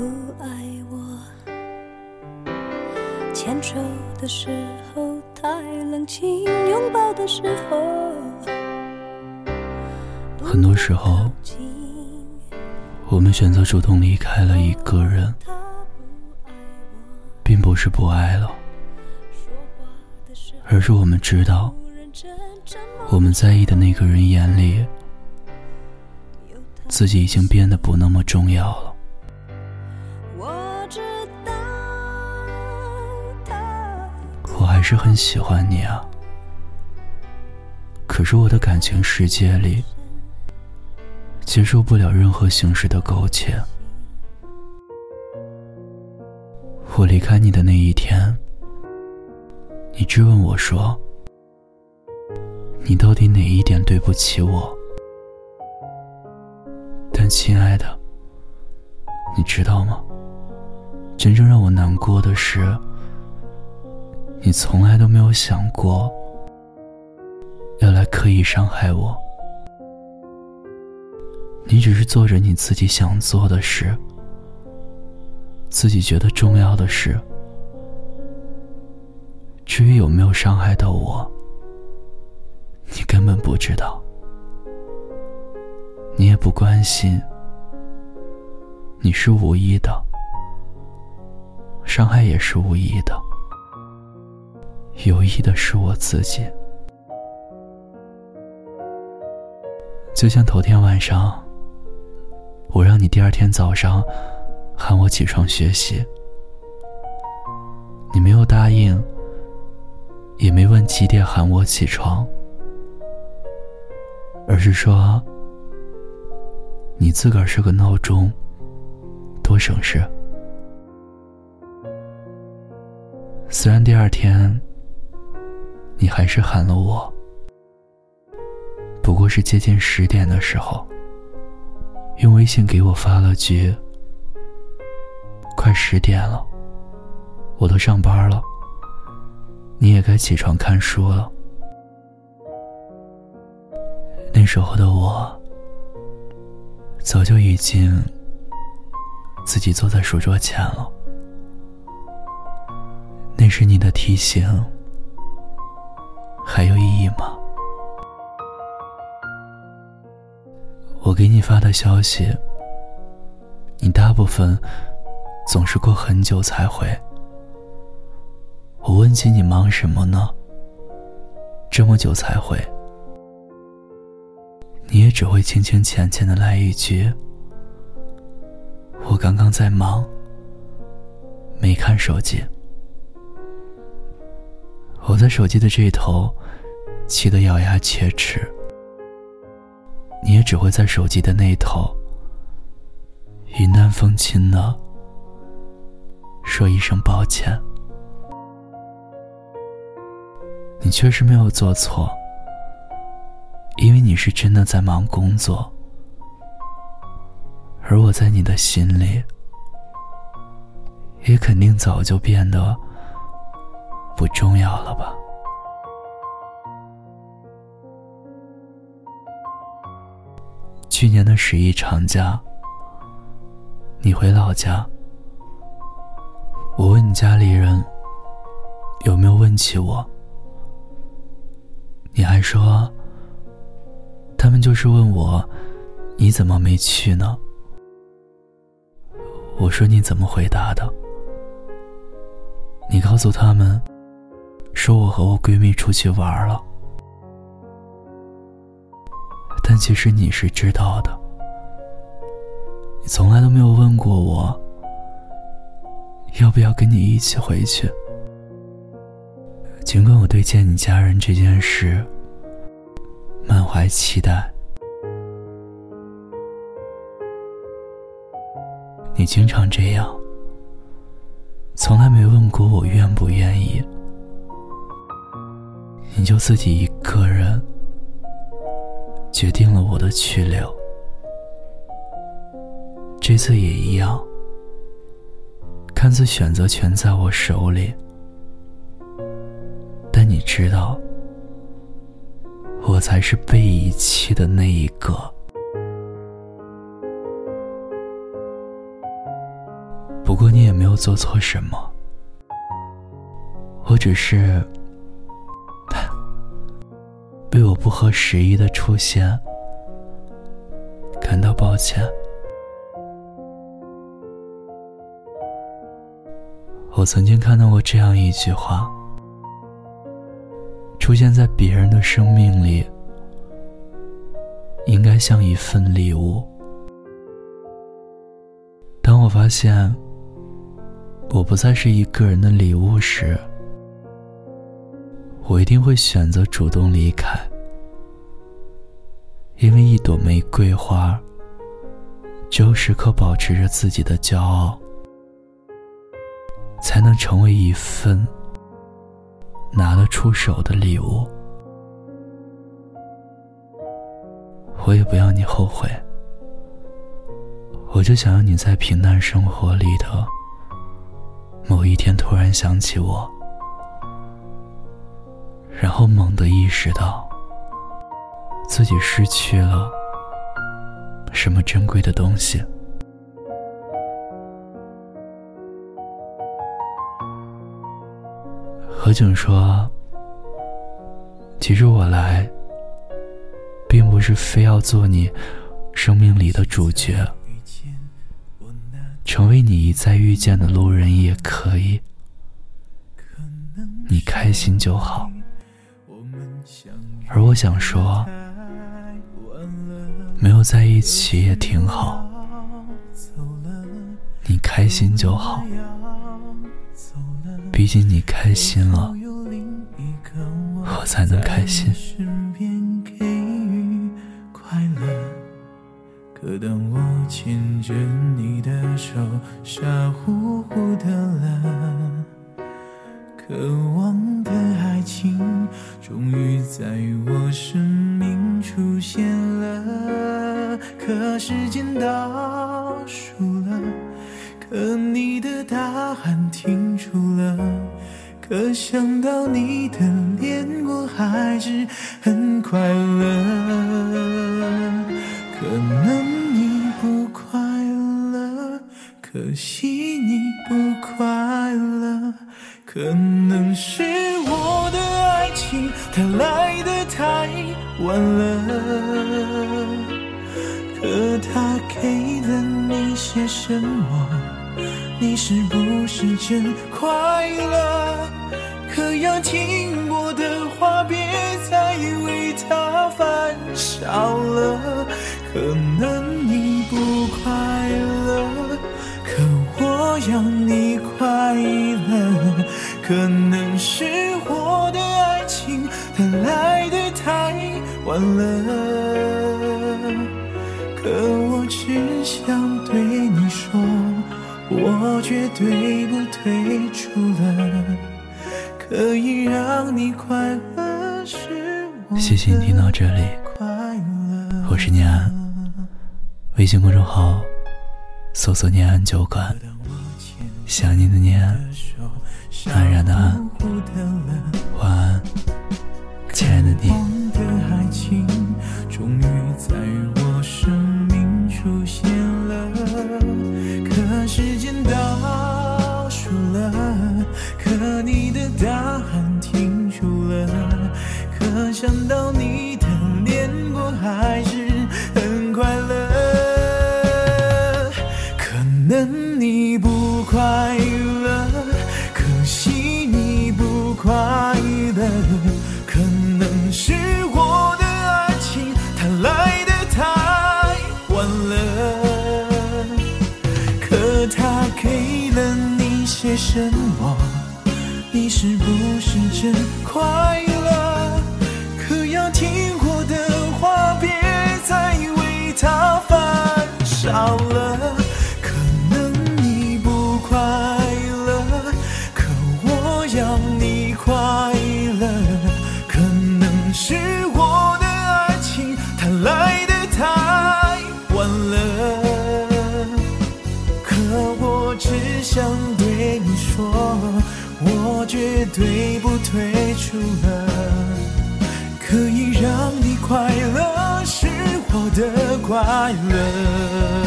不爱我。牵手的时候太冷清，拥抱的时候。很多时候，我们选择主动离开了一个人，并不是不爱了，而是我们知道，我们在意的那个人眼里，自己已经变得不那么重要了。是很喜欢你啊，可是我的感情世界里。接受不了任何形式的苟且。我离开你的那一天，你质问我说：“你到底哪一点对不起我？”但亲爱的，你知道吗？真正让我难过的是，你从来都没有想过要来刻意伤害我。你只是做着你自己想做的事，自己觉得重要的事。至于有没有伤害到我，你根本不知道，你也不关心。你是无意的，伤害也是无意的，有意的是我自己。就像头天晚上。我让你第二天早上喊我起床学习，你没有答应，也没问几点喊我起床，而是说你自个儿设个闹钟，多省事。虽然第二天你还是喊了我，不过是接近十点的时候。用微信给我发了句：“快十点了，我都上班了，你也该起床看书了。”那时候的我，早就已经自己坐在书桌前了。那是你的提醒，还有意义吗？我给你发的消息，你大部分总是过很久才回。我问起你忙什么呢？这么久才回，你也只会轻轻浅浅的来一句：“我刚刚在忙，没看手机。”我在手机的这头，气得咬牙切齿。你也只会在手机的那头，云淡风轻的说一声抱歉。你确实没有做错，因为你是真的在忙工作，而我在你的心里，也肯定早就变得不重要了吧。去年的十一长假，你回老家，我问你家里人有没有问起我，你还说他们就是问我你怎么没去呢？我说你怎么回答的？你告诉他们说我和我闺蜜出去玩了。但其实你是知道的，你从来都没有问过我，要不要跟你一起回去。尽管我对见你家人这件事满怀期待，你经常这样，从来没问过我愿不愿意，你就自己一个人。决定了我的去留，这次也一样。看似选择权在我手里，但你知道，我才是被遗弃的那一个。不过你也没有做错什么，我只是被我不合时宜的出现感到抱歉。我曾经看到过这样一句话：出现在别人的生命里，应该像一份礼物。当我发现我不再是一个人的礼物时，我一定会选择主动离开，因为一朵玫瑰花，只有时刻保持着自己的骄傲。才能成为一份拿得出手的礼物。我也不要你后悔，我就想要你在平淡生活里的某一天突然想起我，然后猛地意识到自己失去了什么珍贵的东西。何炅说：“其实我来，并不是非要做你生命里的主角，成为你一再遇见的路人也可以。你开心就好。而我想说，没有在一起也挺好。你开心就好。”毕竟你开心了，我才能开心。可当我牵着你的手，傻乎乎的了，渴望终于在我生命出现了。可时间倒数了。可你的答案停住了，可想到你的脸，我还是很快乐。可能你不快乐，可惜你不快乐。可能是他，来的太晚了。可他给了你些什么？你是不是真快乐？可要听我的话，别再为他犯傻了。可能你不快乐，可我要你快乐。可能是我的了。可我只想对你说。我绝对不退出了，可以让你快乐是我谢谢你听到这里，我是念安，微信公众号搜索“念安酒馆”，想你的念，安然的安，晚安，亲爱的你。情终于在我生命出现了可时间倒数了可你的答案停住了可想到你的脸我还是是不是真快快乐，是我的快乐。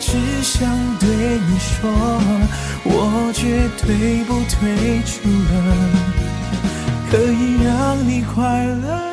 只想对你说我绝对不退出了可以让你快乐